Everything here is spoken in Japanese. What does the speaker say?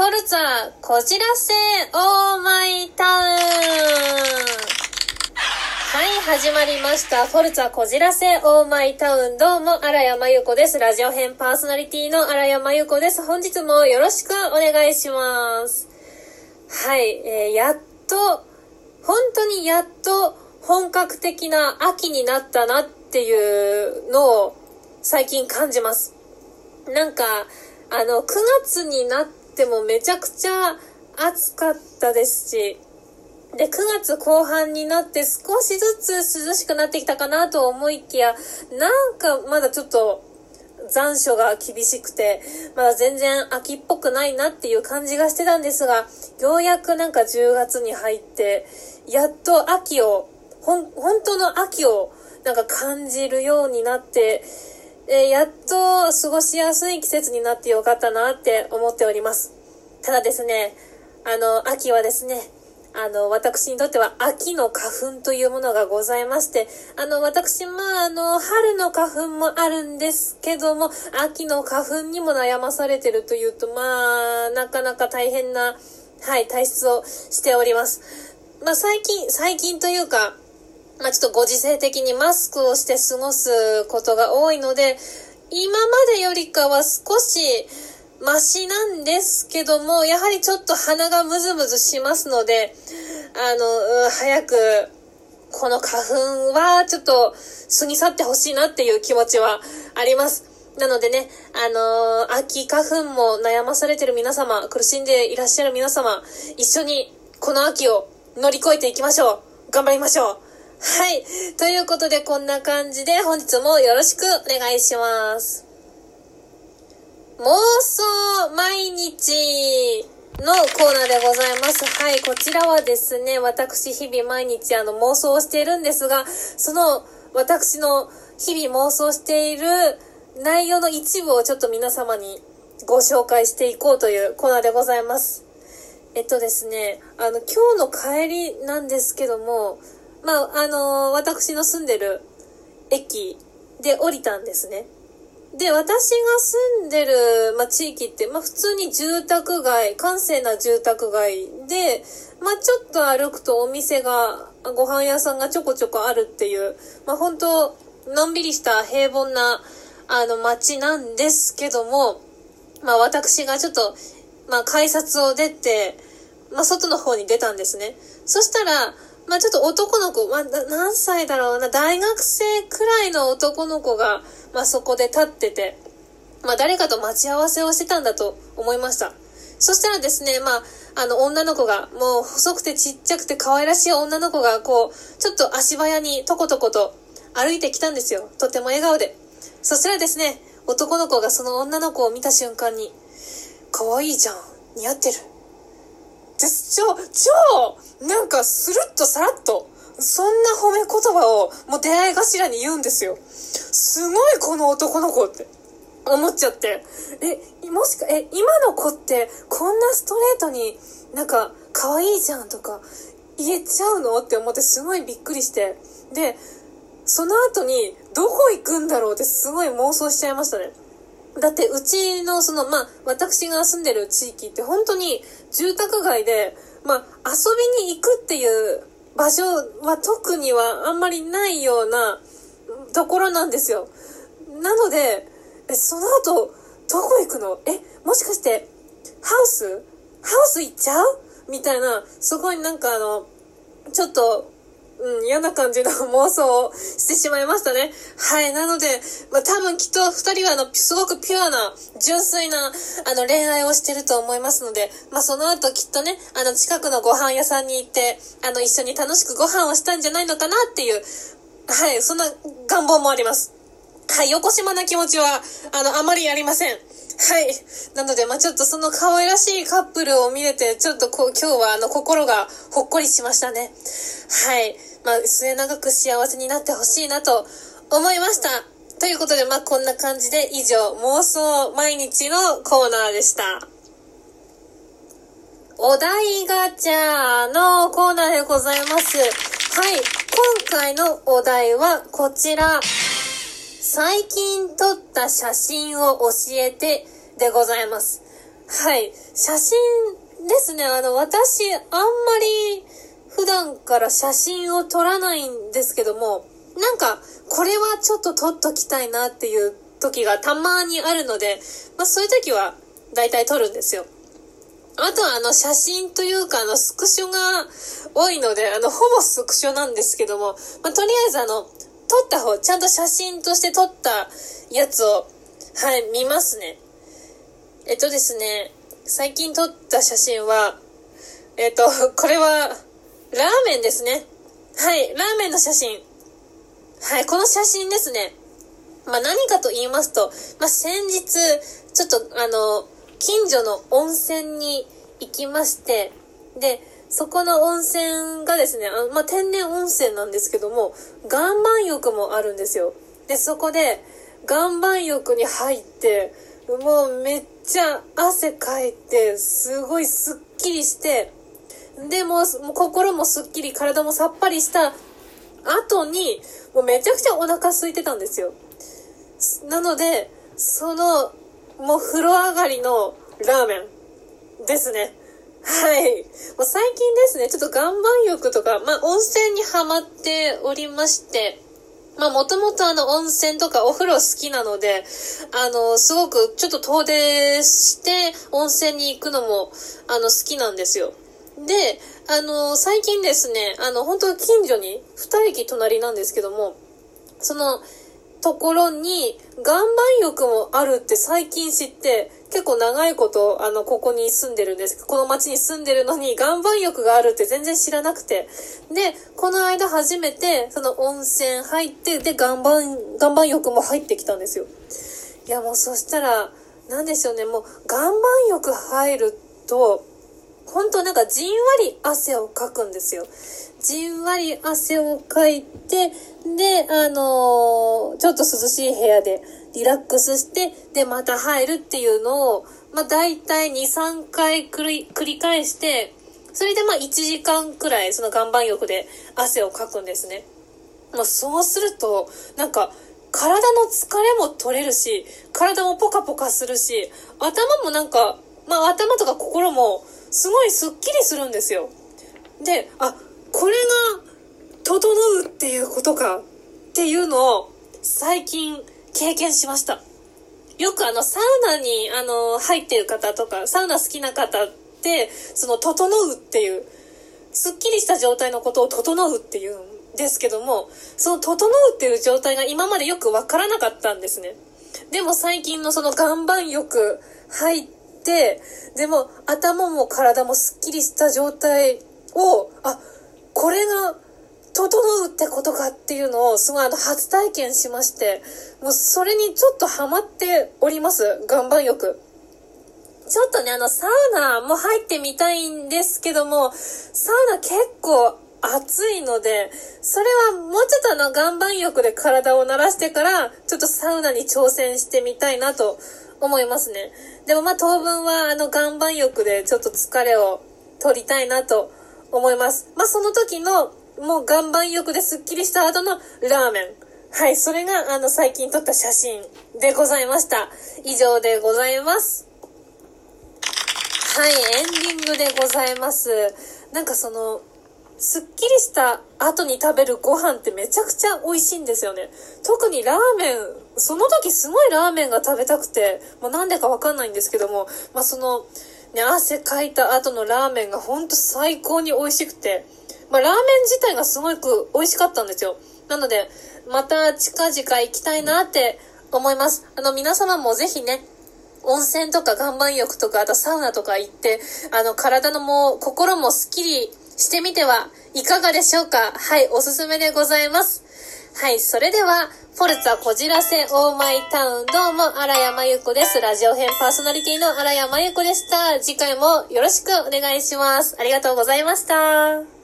フォルツァ、こじらせ、オーマイタウン。はい、始まりました。フォルツァ、こじらせ、オーマイタウン。どうも、荒山由子です。ラジオ編パーソナリティの荒山由子です。本日もよろしくお願いします。はい、えー、やっと、本当にやっと本格的な秋になったなっていうのを最近感じます。なんか、あの、9月になってもめちゃくちゃ暑かったですし、で、9月後半になって少しずつ涼しくなってきたかなと思いきや、なんかまだちょっと残暑が厳しくて、まだ全然秋っぽくないなっていう感じがしてたんですが、ようやくなんか10月に入って、やっと秋を、ほん、本当の秋をなんか感じるようになって、えー、やっと過ごしやすい季節になってよかったなって思っております。ただですね、あの、秋はですね、あの、私にとっては秋の花粉というものがございまして、あの、私、まあ、あの、春の花粉もあるんですけども、秋の花粉にも悩まされてるというと、まあ、なかなか大変な、はい、体質をしております。まあ、最近、最近というか、まあ、ちょっとご時世的にマスクをして過ごすことが多いので、今までよりかは少しマシなんですけども、やはりちょっと鼻がムズムズしますので、あの、早く、この花粉はちょっと過ぎ去ってほしいなっていう気持ちはあります。なのでね、あのー、秋花粉も悩まされてる皆様、苦しんでいらっしゃる皆様、一緒にこの秋を乗り越えていきましょう。頑張りましょう。はい。ということで、こんな感じで本日もよろしくお願いします。妄想毎日のコーナーでございます。はい。こちらはですね、私日々毎日あの妄想をしているんですが、その私の日々妄想している内容の一部をちょっと皆様にご紹介していこうというコーナーでございます。えっとですね、あの、今日の帰りなんですけども、まあ、あのー、私の住んでる駅で降りたんですね。で、私が住んでる、まあ、地域って、まあ、普通に住宅街、閑静な住宅街で、まあ、ちょっと歩くとお店が、ご飯屋さんがちょこちょこあるっていう、まあ、本当のんびりした平凡な、あの、街なんですけども、まあ、私がちょっと、まあ、改札を出て、まあ、外の方に出たんですね。そしたら、まあちょっと男の子、まあ何歳だろうな、大学生くらいの男の子が、まあそこで立ってて、まあ誰かと待ち合わせをしてたんだと思いました。そしたらですね、まあ、あの女の子が、もう細くてちっちゃくて可愛らしい女の子が、こう、ちょっと足早にとことこと歩いてきたんですよ。とても笑顔で。そしたらですね、男の子がその女の子を見た瞬間に、可愛いじゃん。似合ってる。で。超、超、なんかスルッとさらっと、そんな褒め言葉をもう出会い頭に言うんですよ。すごいこの男の子って思っちゃって。え、もしか、え、今の子ってこんなストレートになんか可愛いじゃんとか言えちゃうのって思ってすごいびっくりして。で、その後にどこ行くんだろうってすごい妄想しちゃいましたね。だってうちのその、まあ、私が住んでる地域って本当に住宅街で、まあ、遊びに行くっていう場所は特にはあんまりないようなところなんですよ。なので、え、その後、どこ行くの？え、もしかして、ハウス？ハウス行っちゃう？みたいな、そこになんかあの、ちょっと、うん、嫌な感じの妄想をしてしまいましたね。はい。なので、まあ、多分きっと二人はあの、すごくピュアな、純粋な、あの、恋愛をしてると思いますので、まあ、その後きっとね、あの、近くのご飯屋さんに行って、あの、一緒に楽しくご飯をしたんじゃないのかなっていう、はい、そんな願望もあります。はい、横島な気持ちは、あの、あまりありません。はい。なので、まあ、ちょっとその可愛らしいカップルを見れて、ちょっとこう、今日はあの、心がほっこりしましたね。はい。まあ、末永く幸せになってほしいなと思いました。ということで、まあ、こんな感じで以上、妄想毎日のコーナーでした。お題ガチャのコーナーでございます。はい。今回のお題はこちら。最近撮った写真を教えてでございます。はい。写真ですね。あの、私、あんまり普段から写真を撮らないんですけども、なんか、これはちょっと撮っときたいなっていう時がたまにあるので、まあそういう時は大体撮るんですよ。あとはあの写真というかあのスクショが多いので、あのほぼスクショなんですけども、まあとりあえずあの、撮った方、ちゃんと写真として撮ったやつを、はい、見ますね。えっとですね、最近撮った写真は、えっと、これは、ラーメンですね。はい、ラーメンの写真。はい、この写真ですね。まあ、何かと言いますと、まあ、先日、ちょっと、あの、近所の温泉に行きまして、で、そこの温泉がですね、あまあ、天然温泉なんですけども、岩盤浴もあるんですよ。で、そこで、岩盤浴に入って、もうめっちゃ汗かいて、すごいスッキリして、でも、もう心もスッキリ、体もさっぱりした後に、もうめちゃくちゃお腹空いてたんですよ。なので、その、もう風呂上がりのラーメンですね。はい。もう最近ですね、ちょっと岩盤浴とか、まあ温泉にハマっておりまして、まあもともとあの温泉とかお風呂好きなので、あの、すごくちょっと遠出して温泉に行くのも、あの好きなんですよ。で、あの、最近ですね、あの、本当近所に、二駅隣なんですけども、その、ところに、岩盤浴もあるって最近知って、結構長いこと、あの、ここに住んでるんです。この町に住んでるのに、岩盤浴があるって全然知らなくて。で、この間初めて、その温泉入って、で、岩盤、岩盤浴も入ってきたんですよ。いや、もうそしたら、なんでしょうね、もう、岩盤浴入ると、本当なんかじんわり汗をかくんですよ。じんわり汗をかいて、で、あのー、ちょっと涼しい部屋でリラックスして、で、また入るっていうのを、まあ、大体2、3回繰り繰り返して、それでま1時間くらいその岩盤浴で汗をかくんですね。もうそうすると、なんか、体の疲れも取れるし、体もポカポカするし、頭もなんか、まあ頭とか心もすごいスッキリするんですよ。で、あ、これが、整うっていうことかっていうのを最近経験しました。よくあの、サウナに、あの、入ってる方とか、サウナ好きな方って、その、整うっていう、すっきりした状態のことを整うっていうんですけども、その、整うっていう状態が今までよくわからなかったんですね。でも最近のその岩盤浴入って、でも頭も体もすっきりした状態を、あ、これが整うってことかっていうのをすごいあの初体験しまして、もうそれにちょっとハマっております。岩盤浴。ちょっとね、あの、サウナも入ってみたいんですけども、サウナ結構暑いので、それはもうちょっとあの、岩盤浴で体を慣らしてから、ちょっとサウナに挑戦してみたいなと思いますね。でもまあ当分はあの、岩盤浴でちょっと疲れを取りたいなと思います。まあその時のもう岩盤浴でスッキリした後のラーメン。はい、それがあの最近撮った写真でございました。以上でございます。はい、エンディングでございます。なんかその、すっきりした後に食べるご飯ってめちゃくちゃ美味しいんですよね。特にラーメン、その時すごいラーメンが食べたくて、もうなんでかわかんないんですけども、まあその、ね、汗かいた後のラーメンがほんと最高に美味しくて、まあ、ラーメン自体がすごく美味しかったんですよ。なので、また近々行きたいなって思います。あの、皆様もぜひね、温泉とか岩盤浴とか、あとサウナとか行って、あの、体のも、心もスッキリしてみてはいかがでしょうか？はい、おすすめでございます。はい、それでは、フォルツァこじらせオーマイタウンどうも、荒山由子です。ラジオ編パーソナリティの荒山由子でした。次回もよろしくお願いします。ありがとうございました。